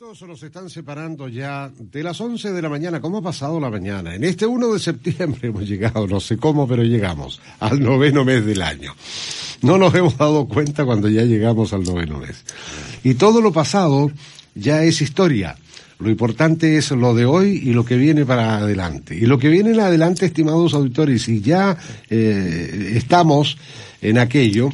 minutos nos están separando ya de las 11 de la mañana. ¿Cómo ha pasado la mañana? En este 1 de septiembre hemos llegado, no sé cómo, pero llegamos al noveno mes del año. No nos hemos dado cuenta cuando ya llegamos al noveno mes. Y todo lo pasado ya es historia. Lo importante es lo de hoy y lo que viene para adelante. Y lo que viene en adelante, estimados auditores, y ya eh, estamos en aquello,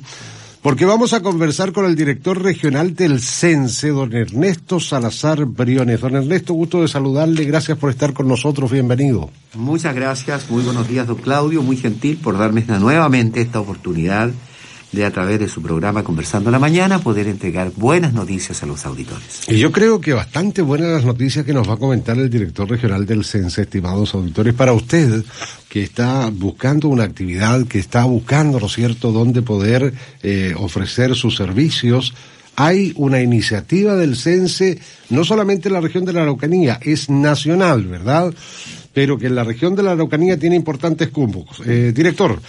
porque vamos a conversar con el director regional del CENSE, don Ernesto Salazar Briones. Don Ernesto, gusto de saludarle, gracias por estar con nosotros, bienvenido. Muchas gracias, muy buenos días, don Claudio, muy gentil por darme nuevamente esta oportunidad de a través de su programa Conversando la Mañana poder entregar buenas noticias a los auditores. Y yo creo que bastante buenas las noticias que nos va a comentar el director regional del CENSE, estimados auditores, para usted que está buscando una actividad, que está buscando, ¿no es cierto?, dónde poder eh, ofrecer sus servicios. Hay una iniciativa del CENSE, no solamente en la región de la Araucanía, es nacional, ¿verdad? Pero que en la región de la Araucanía tiene importantes cumbos. Eh, director,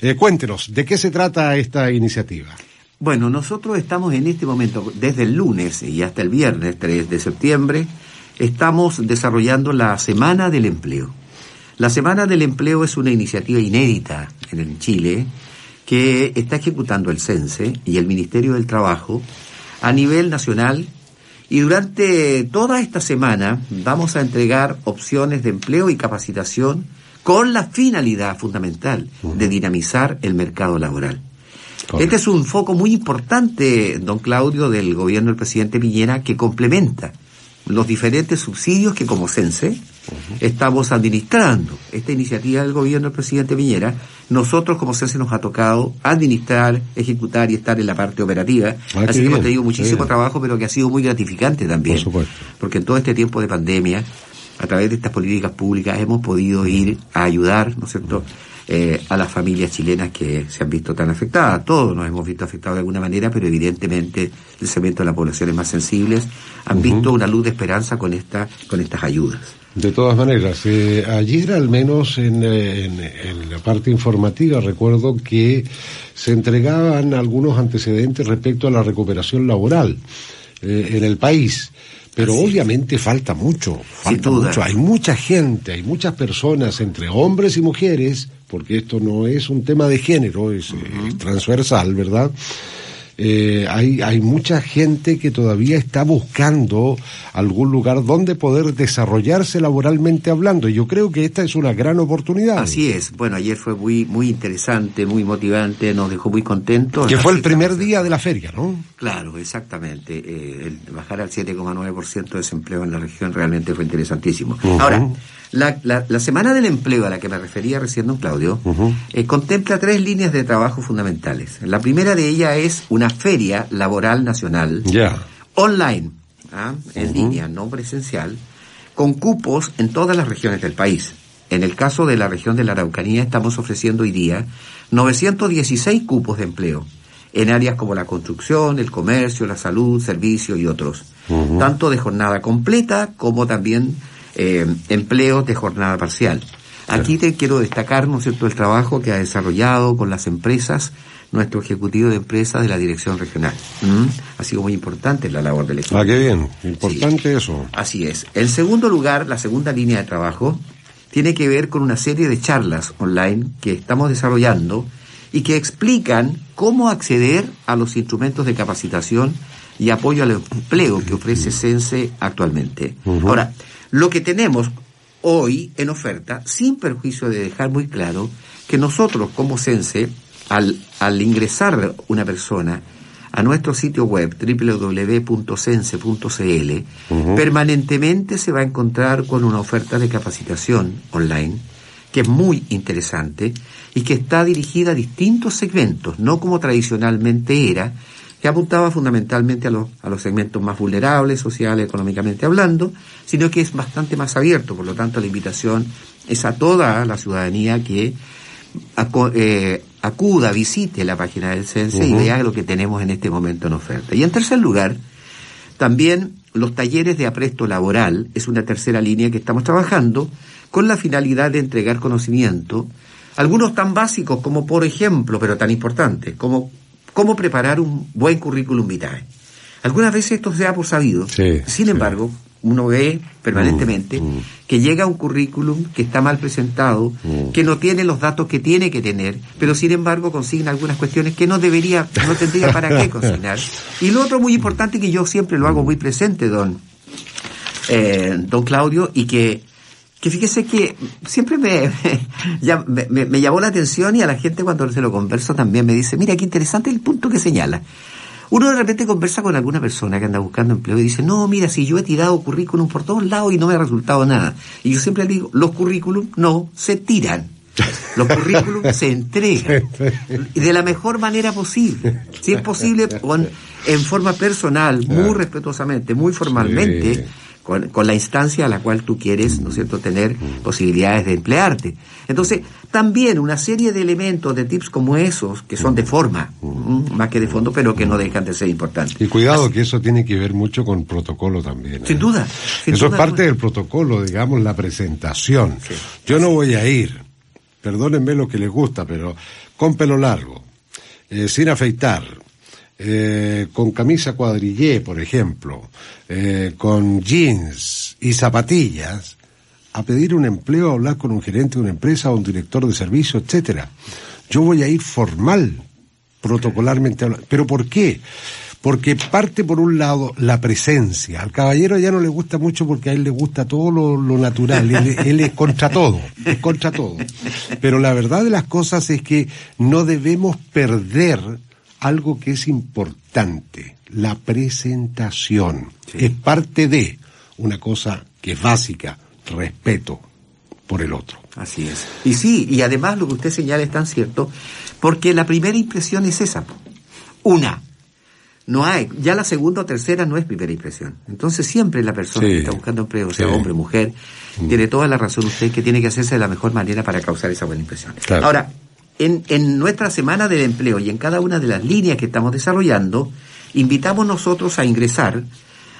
eh, cuéntenos, ¿de qué se trata esta iniciativa? Bueno, nosotros estamos en este momento, desde el lunes y hasta el viernes 3 de septiembre, estamos desarrollando la Semana del Empleo. La Semana del Empleo es una iniciativa inédita en Chile que está ejecutando el CENSE y el Ministerio del Trabajo a nivel nacional y durante toda esta semana vamos a entregar opciones de empleo y capacitación con la finalidad fundamental de dinamizar el mercado laboral. Este es un foco muy importante, don Claudio, del gobierno del presidente Piñera que complementa los diferentes subsidios que como CENSE estamos administrando. Esta iniciativa del gobierno del presidente Piñera, nosotros como CENSE nos ha tocado administrar, ejecutar y estar en la parte operativa. Ah, Así que hemos bien, tenido qué muchísimo trabajo, pero que ha sido muy gratificante también. Por supuesto. Porque en todo este tiempo de pandemia, a través de estas políticas públicas, hemos podido ir a ayudar, ¿no es cierto?, eh, a las familias chilenas que se han visto tan afectadas. Todos nos hemos visto afectados de alguna manera, pero evidentemente el segmento de las poblaciones más sensibles han visto una luz de esperanza con, esta, con estas ayudas. De todas maneras, eh, ayer al menos en, eh, en- en la parte informativa recuerdo que se entregaban algunos antecedentes respecto a la recuperación laboral eh, en el país. Pero obviamente falta mucho, falta mucho. Hay mucha gente, hay muchas personas entre hombres y mujeres, porque esto no es un tema de género, es eh, transversal, ¿verdad? Eh, hay, hay mucha gente que todavía está buscando algún lugar donde poder desarrollarse laboralmente hablando. Y yo creo que esta es una gran oportunidad. Así es. Bueno, ayer fue muy, muy interesante, muy motivante, nos dejó muy contentos. Que fue el primer día de la feria, ¿no? Claro, exactamente. Eh, el bajar al 7,9% de desempleo en la región realmente fue interesantísimo. Ahora, la, la, la Semana del Empleo a la que me refería recién, don Claudio, eh, contempla tres líneas de trabajo fundamentales. La primera de ellas es una feria laboral nacional Ya. online, ¿ah? en línea, no presencial, con cupos en todas las regiones del país. En el caso de la región de la Araucanía estamos ofreciendo hoy día 916 cupos de empleo en áreas como la construcción, el comercio, la salud, servicios y otros, tanto de jornada completa como también eh, empleos de jornada parcial. Aquí te quiero destacar, ¿no es cierto?, el trabajo que ha desarrollado con las empresas nuestro ejecutivo de empresas de la dirección regional. ¿Mm? Ha sido muy importante la labor del equipo. Ah, qué bien. Importante eso. Así es. El segundo lugar, la segunda línea de trabajo, tiene que ver con una serie de charlas online que estamos desarrollando y que explican cómo acceder a los instrumentos de capacitación y apoyo al empleo que ofrece Sense actualmente. Ahora, lo que tenemos hoy en oferta, sin perjuicio de dejar muy claro que nosotros como Sense, al, al ingresar una persona a nuestro sitio web www.sense.cl, permanentemente se va a encontrar con una oferta de capacitación online que es muy interesante y que está dirigida a distintos segmentos, no como tradicionalmente era, que apuntaba fundamentalmente a los, a los segmentos más vulnerables, sociales, económicamente hablando, sino que es bastante más abierto. Por lo tanto, la invitación es a toda la ciudadanía que aco- eh, acuda, visite la página del CENSE y vea lo que tenemos en este momento en oferta. Y en tercer lugar, también los talleres de apresto laboral es una tercera línea que estamos trabajando con la finalidad de entregar conocimiento, algunos tan básicos como por ejemplo, pero tan importantes, como cómo preparar un buen currículum vitae. Algunas veces esto se da por sabido. Sí, Sin sí. embargo, uno ve permanentemente Mm, mm. que llega un currículum que está mal presentado, Mm. que no tiene los datos que tiene que tener, pero sin embargo consigna algunas cuestiones que no debería, no tendría para qué consignar. Y lo otro muy importante que yo siempre lo hago muy presente, don, eh, don Claudio, y que, que fíjese que siempre me, ya me, me- me llamó la atención y a la gente cuando se lo converso también me dice, mira qué interesante el punto que señala. Uno de repente conversa con alguna persona que anda buscando empleo y dice, no, mira, si yo he tirado currículum por todos lados y no me ha resultado nada. Y yo siempre le digo, los currículum no se tiran. Los currículum se entregan. Y de la mejor manera posible. Si es posible, con, en forma personal, muy respetuosamente, muy formalmente, Sí. Con, con la instancia a la cual tú quieres, ¿no es cierto?, tener posibilidades de emplearte. Entonces, también una serie de elementos, de tips como esos, que son de forma, más que de fondo, pero que no dejan de ser importantes. Y cuidado que eso tiene que ver mucho con protocolo también. ¿eh? Sin duda. sin Eso es duda parte del protocolo, digamos, la presentación. Yo no voy a ir, perdónenme lo que les gusta, pero con pelo largo, eh, sin afeitar, eh, con camisa cuadrillé, por ejemplo, eh, con jeans y zapatillas, a pedir un empleo, a hablar con un gerente de una empresa o un director de servicio, etcétera. Yo voy a ir formal, protocolarmente hablando. ¿Pero por qué? Porque parte por un lado la presencia. Al caballero ya no le gusta mucho porque a él le gusta todo lo, lo natural. Él, él es contra todo, es contra todo. Pero la verdad de las cosas es que no debemos perder algo que es importante, la presentación. Es parte de una cosa que es básica, respeto por el otro. Así es. Y sí, y además lo que usted señala es tan cierto, porque la primera impresión es esa. Una. No hay, ya la segunda o tercera no es primera impresión. Entonces siempre la persona Sí. que está buscando empleo, sea Sí. hombre o mujer, tiene toda la razón usted que tiene que hacerse de la mejor manera para causar esa buena impresión. Claro. Ahora, en, en nuestra semana del empleo y en cada una de las líneas que estamos desarrollando, invitamos nosotros a ingresar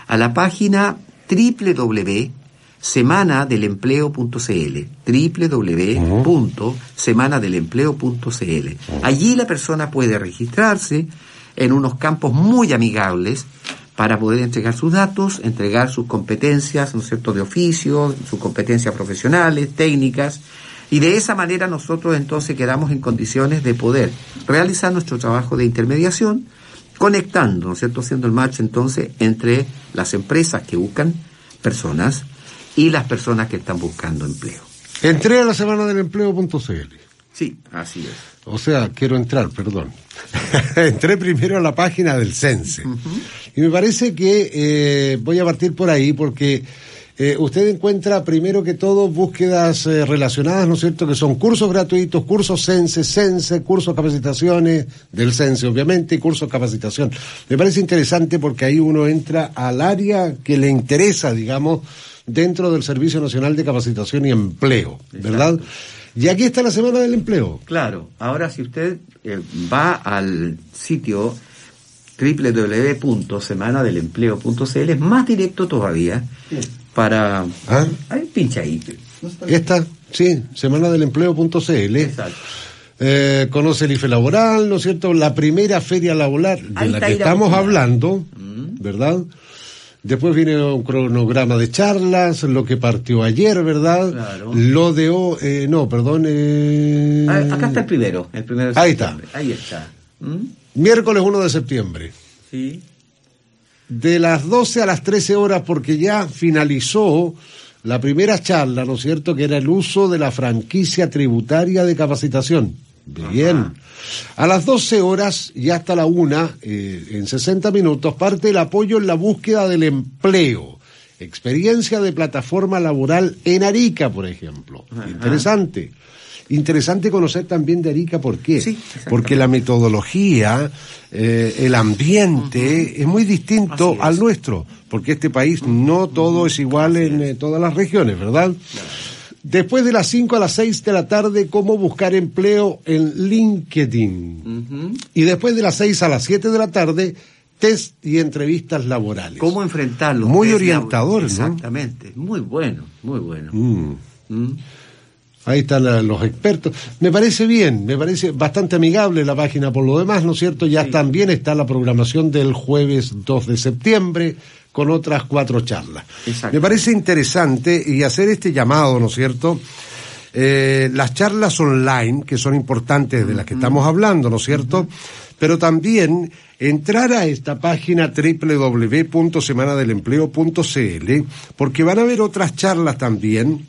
a la página www.semanadelempleo.cl www.semanadelempleo.cl Allí la persona puede registrarse en unos campos muy amigables para poder entregar sus datos, entregar sus competencias, ¿no es cierto?, de oficio, sus competencias profesionales, técnicas, y de esa manera nosotros entonces quedamos en condiciones de poder realizar nuestro trabajo de intermediación, conectando, ¿no es cierto?, haciendo el match entonces entre las empresas que buscan personas y las personas que están buscando empleo. Entré a la semana del empleo.cl. Sí, así es. O sea, quiero entrar, perdón. Entré primero a la página del CENSE. Y me parece que eh, voy a partir por ahí porque eh, usted encuentra primero que todo búsquedas eh, relacionadas, ¿no es cierto?, que son cursos gratuitos, cursos CENSE, CENSE, cursos capacitaciones del CENSE, obviamente, y cursos capacitación. Me parece interesante porque ahí uno entra al área que le interesa, digamos, dentro del Servicio Nacional de Capacitación y Empleo, ¿verdad? Y aquí está la Semana del Empleo. Claro, ahora si usted eh, va al sitio www.semanadelempleo.cl es más directo todavía para... ¿Ah? Ahí pincha ahí. Esta, sí, semana del empleo.cl. Exacto. Eh, conoce el IFE laboral, ¿no es cierto? La primera feria laboral de Ahí la está que la estamos hablando, ¿verdad? Después viene un cronograma de charlas, lo que partió ayer, ¿verdad? Claro. Lo de hoy, eh, no, perdón. eh, Ah, acá está el primero, el primero de Ahí septiembre. Ahí está. ¿Mm? Miércoles 1 de septiembre. Sí. De las 12 a las 13 horas porque ya finalizó la primera charla, ¿no es cierto?, que era el uso de la franquicia tributaria de capacitación. Bien. A las 12 horas y hasta la una, eh, en 60 minutos, parte el apoyo en la búsqueda del empleo. Experiencia de plataforma laboral en Arica, por ejemplo. Interesante. Interesante conocer también de Arica, ¿por qué? Sí. Porque la metodología, eh, el ambiente es muy distinto es. al nuestro, porque este país no todo es igual en eh, todas las regiones, ¿verdad? Después de las 5 a las 6 de la tarde, cómo buscar empleo en LinkedIn. Y después de las 6 a las 7 de la tarde, test y entrevistas laborales. ¿Cómo enfrentarlo? Muy orientador, ¿no? Exactamente. Muy bueno, muy bueno. Mm. ¿Mm? Ahí están los expertos. Me parece bien, me parece bastante amigable la página por lo demás, ¿no es cierto? Ya también está la programación del jueves 2 de septiembre con otras cuatro charlas. Me parece interesante y hacer este llamado, ¿no es cierto? Eh, las charlas online, que son importantes de las que estamos hablando, ¿no es cierto? Pero también entrar a esta página www.semanadelempleo.cl, porque van a haber otras charlas también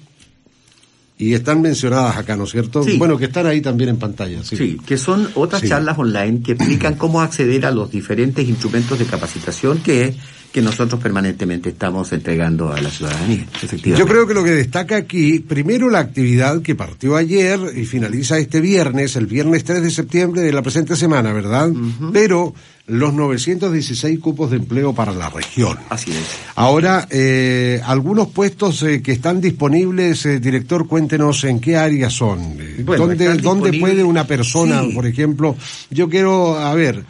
y están mencionadas acá, ¿no es cierto? Bueno, que están ahí también en pantalla. Sí, sí que son otras charlas online que explican cómo acceder a los diferentes instrumentos de capacitación que, que nosotros permanentemente estamos entregando a la ciudadanía, efectivamente. Yo creo que lo que destaca aquí, primero la actividad que partió ayer y finaliza este viernes, el viernes 3 de septiembre de la presente semana, ¿verdad? Pero los 916 cupos de empleo para la región. Así es. Ahora, eh, algunos puestos eh, que están disponibles, eh, director, cuéntenos en qué áreas son. ¿Dónde, ¿Dónde puede una persona, por ejemplo, yo quiero, a ver,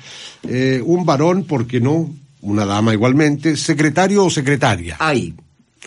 un varón, ¿por qué no? Una dama igualmente, secretario o secretaria. Hay.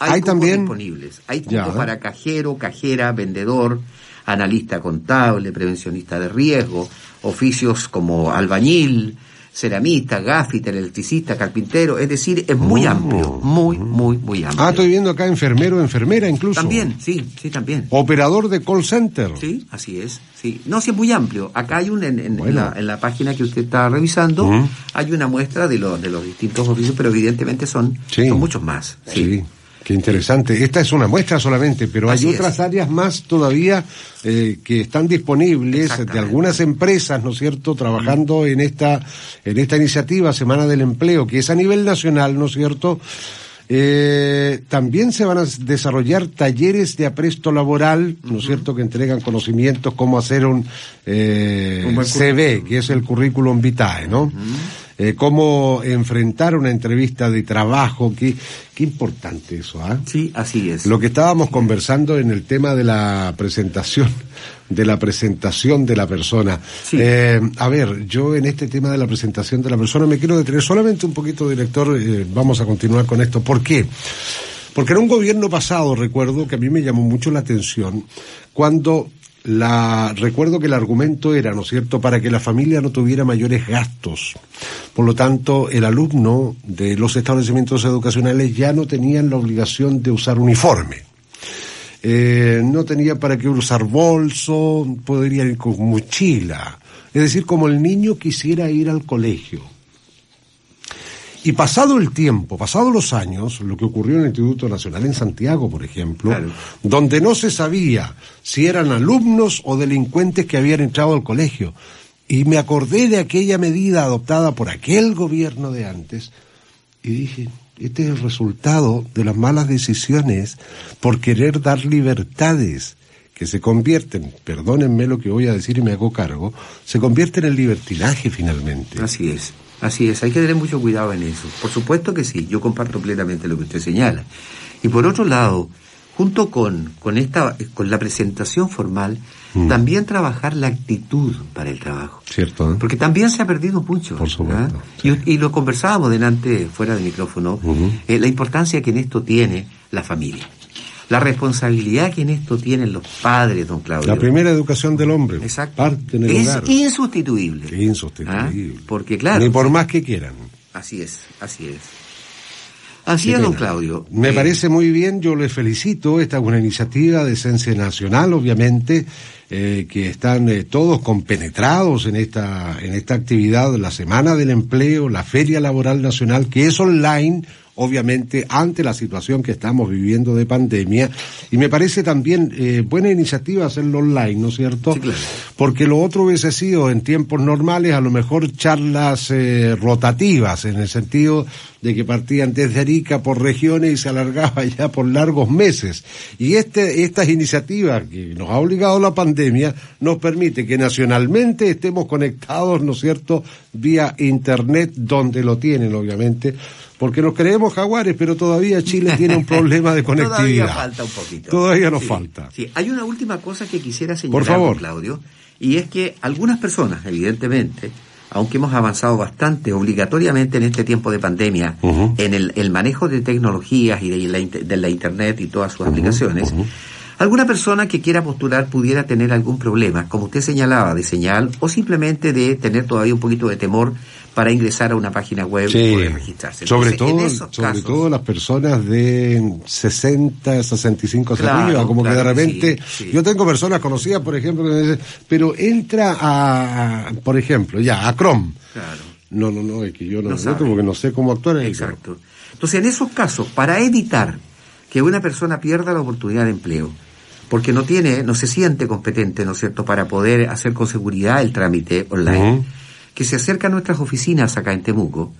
Hay, también disponibles. Hay cupos para cajero, cajera, vendedor, analista contable, prevencionista de riesgo, oficios como albañil, ceramista, gafiter, electricista, carpintero, es decir, es muy oh. amplio, muy, muy, muy amplio. Ah, estoy viendo acá enfermero, enfermera incluso. También, sí, sí, también. Operador de call center. Sí, así es, sí. No, sí es muy amplio. Acá hay un, en, la, página que usted está revisando, hay una muestra de, los de los distintos oficios, pero evidentemente son, son muchos más. sí. Qué interesante. Esta es una muestra solamente, pero hay otras áreas más todavía eh, que están disponibles de algunas empresas, ¿no es cierto?, trabajando en esta en esta iniciativa Semana del Empleo, que es a nivel nacional, ¿no es cierto? Eh, también se van a desarrollar talleres de apresto laboral, ¿no es cierto?, que entregan conocimientos cómo hacer un, eh, CV, que es el currículum vitae, ¿no? Eh, cómo enfrentar una entrevista de trabajo, qué, qué importante eso, ¿ah? Sí, así es. Lo que estábamos conversando en el tema de la presentación, de la presentación de la persona. Eh, a ver, yo en este tema de la presentación de la persona me quiero detener solamente un poquito, director, eh, vamos a continuar con esto. ¿Por qué? Porque en un gobierno pasado, recuerdo que a mí me llamó mucho la atención, cuando la, recuerdo que el argumento era, ¿no es cierto?, para que la familia no tuviera mayores gastos. Por lo tanto, el alumno de los establecimientos educacionales ya no tenían la obligación de usar uniforme. Eh, no tenía para qué usar bolso, podría ir con mochila. Es decir, como el niño quisiera ir al colegio. Y pasado el tiempo, pasados los años, lo que ocurrió en el Instituto Nacional en Santiago, por ejemplo, donde no se sabía si eran alumnos o delincuentes que habían entrado al colegio. Y me acordé de aquella medida adoptada por aquel gobierno de antes y dije, este es el resultado de las malas decisiones por querer dar libertades que se convierten, perdónenme lo que voy a decir y me hago cargo, se convierten en libertinaje finalmente. Así es. Así es, hay que tener mucho cuidado en eso. Por supuesto que sí, yo comparto plenamente lo que usted señala. Y por otro lado, junto con, con, esta, con la presentación formal, mm. también trabajar la actitud para el trabajo. Cierto. ¿eh? Porque también se ha perdido mucho. Por supuesto. Y, lo conversábamos delante, fuera del micrófono, eh, la importancia que en esto tiene la familia la responsabilidad que en esto tienen los padres, don Claudio. La primera educación del hombre. Exacto. es insustituible. Insustituible. ¿Ah? Porque claro. Ni por más que quieran. Así es, así es. Así es, don Claudio. Me eh, parece muy bien, yo le felicito. Esta es una iniciativa de esencia nacional, obviamente, eh, que están eh, todos compenetrados en esta, en esta actividad, la Semana del Empleo, la Feria Laboral Nacional, que es online obviamente, ante la situación que estamos viviendo de pandemia. Y me parece también eh, buena iniciativa hacerlo online, ¿no es cierto? Porque lo otro hubiese sido en tiempos normales a lo mejor charlas eh, rotativas, en el sentido de que partían desde Arica por regiones y se alargaba ya por largos meses. Y este, estas iniciativas que nos ha obligado la pandemia nos permite que nacionalmente estemos conectados, ¿no es cierto?, vía Internet, donde lo tienen, obviamente, porque nos creemos jaguares, pero todavía Chile tiene un problema de conectividad. todavía falta un poquito. Todavía nos falta. Sí, hay una última cosa que quisiera señalar, Por favor. Claudio, y es que algunas personas, evidentemente, aunque hemos avanzado bastante obligatoriamente en este tiempo de pandemia en el, manejo de tecnologías y de la, Internet y todas sus aplicaciones, Alguna persona que quiera postular pudiera tener algún problema, como usted señalaba, de señal o simplemente de tener todavía un poquito de temor para ingresar a una página web y poder registrarse. sobre todo, sobre todo las personas de 60, 65 hacia arriba, como que de repente, yo tengo personas conocidas, por ejemplo, que me dicen, pero entra a, por ejemplo, ya, a Chrome. Claro. No, no, no, es que yo no, no porque no sé cómo actuar en Exacto. Entonces, en esos casos, para evitar que una persona pierda la oportunidad de empleo, porque no tiene, no se siente competente, ¿no es cierto?, para poder hacer con seguridad el trámite online, que se acerca a nuestras oficinas acá en Temuco,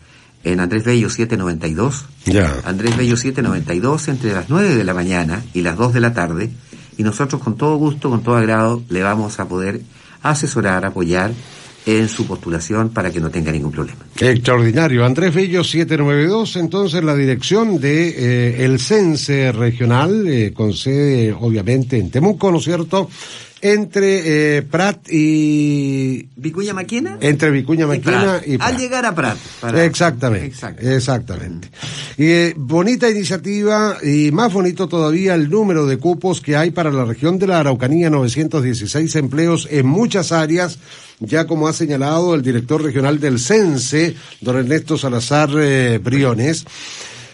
en Andrés Bello 792. Ya. Andrés Bello 792 entre las 9 de la mañana y las 2 de la tarde, y nosotros con todo gusto, con todo agrado, le vamos a poder asesorar, apoyar en su postulación para que no tenga ningún problema. Extraordinario. Andrés Bello 792, entonces la dirección de eh, el CENSE regional, eh, con sede obviamente en Temuco, ¿no es cierto? Entre eh, Prat y... ¿Vicuña Maquena? Entre Vicuña Maquena y, Al llegar a Prat. Exactamente, exactamente. Y, eh, bonita iniciativa y más bonito todavía el número de cupos que hay para la región de la Araucanía, 916 empleos en muchas áreas ya como ha señalado el director regional del CENSE, don Ernesto Salazar eh, Briones.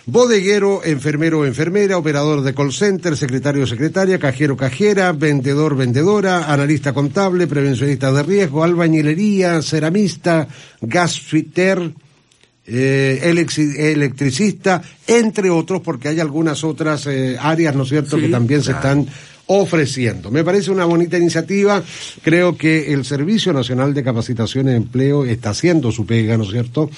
Bodeguero, enfermero o enfermera, operador de call center, secretario o secretaria, cajero cajera, vendedor vendedora, analista contable, prevencionista de riesgo, albañilería, ceramista, gasfiter, eh, electricista, entre otros, porque hay algunas otras eh, áreas, ¿no es cierto?, que también se están ofreciendo. Me parece una bonita iniciativa. Creo que el Servicio Nacional de Capacitación y Empleo está haciendo su pega, ¿no es cierto?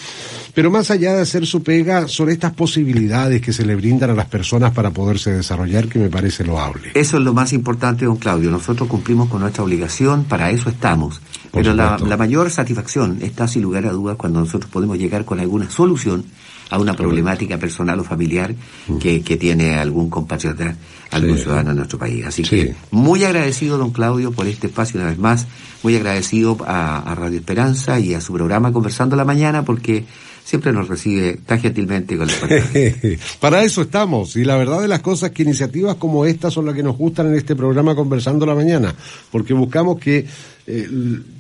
Pero más allá de hacer su pega, son estas posibilidades que se le brindan a las personas para poderse desarrollar que me parece loable. Eso es lo más importante, don Claudio. Nosotros cumplimos con nuestra obligación, para eso estamos. Pero la, la, mayor satisfacción está sin lugar a dudas cuando nosotros podemos llegar con alguna solución a una problemática personal o familiar mm. que, que tiene algún compatriota, algún ciudadano en nuestro país. Así que muy agradecido, don Claudio, por este espacio una vez más, muy agradecido a, a Radio Esperanza y a su programa Conversando la Mañana, porque siempre nos recibe tan gentilmente con Para eso estamos, y la verdad de las cosas que iniciativas como esta son las que nos gustan en este programa Conversando la Mañana, porque buscamos que eh,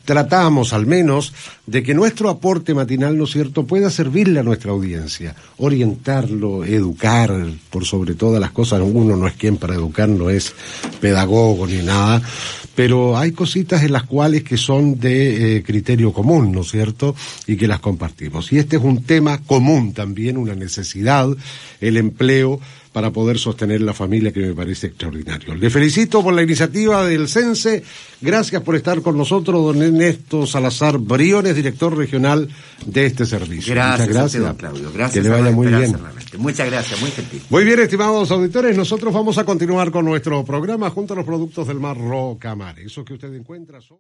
tratamos al menos de que nuestro aporte matinal, ¿no es cierto?, pueda servirle a nuestra audiencia, orientarlo, educar, por sobre todas las cosas, uno no es quien para educar, no es pedagogo ni nada, pero hay cositas en las cuales que son de eh, criterio común, ¿no es cierto?, y que las compartimos. Y este es un tema común también, una necesidad, el empleo, para poder sostener la familia que me parece extraordinario. Le felicito por la iniciativa del CENSE. Gracias por estar con nosotros, don Ernesto Salazar Briones, director regional de este servicio. Gracias, Muchas gracias. Claudio. Gracias. Que le vaya muy bien. Muchas gracias, muy gentil. Muy bien, estimados auditores, nosotros vamos a continuar con nuestro programa junto a los productos del Mar Rocamar. Eso que usted encuentra son...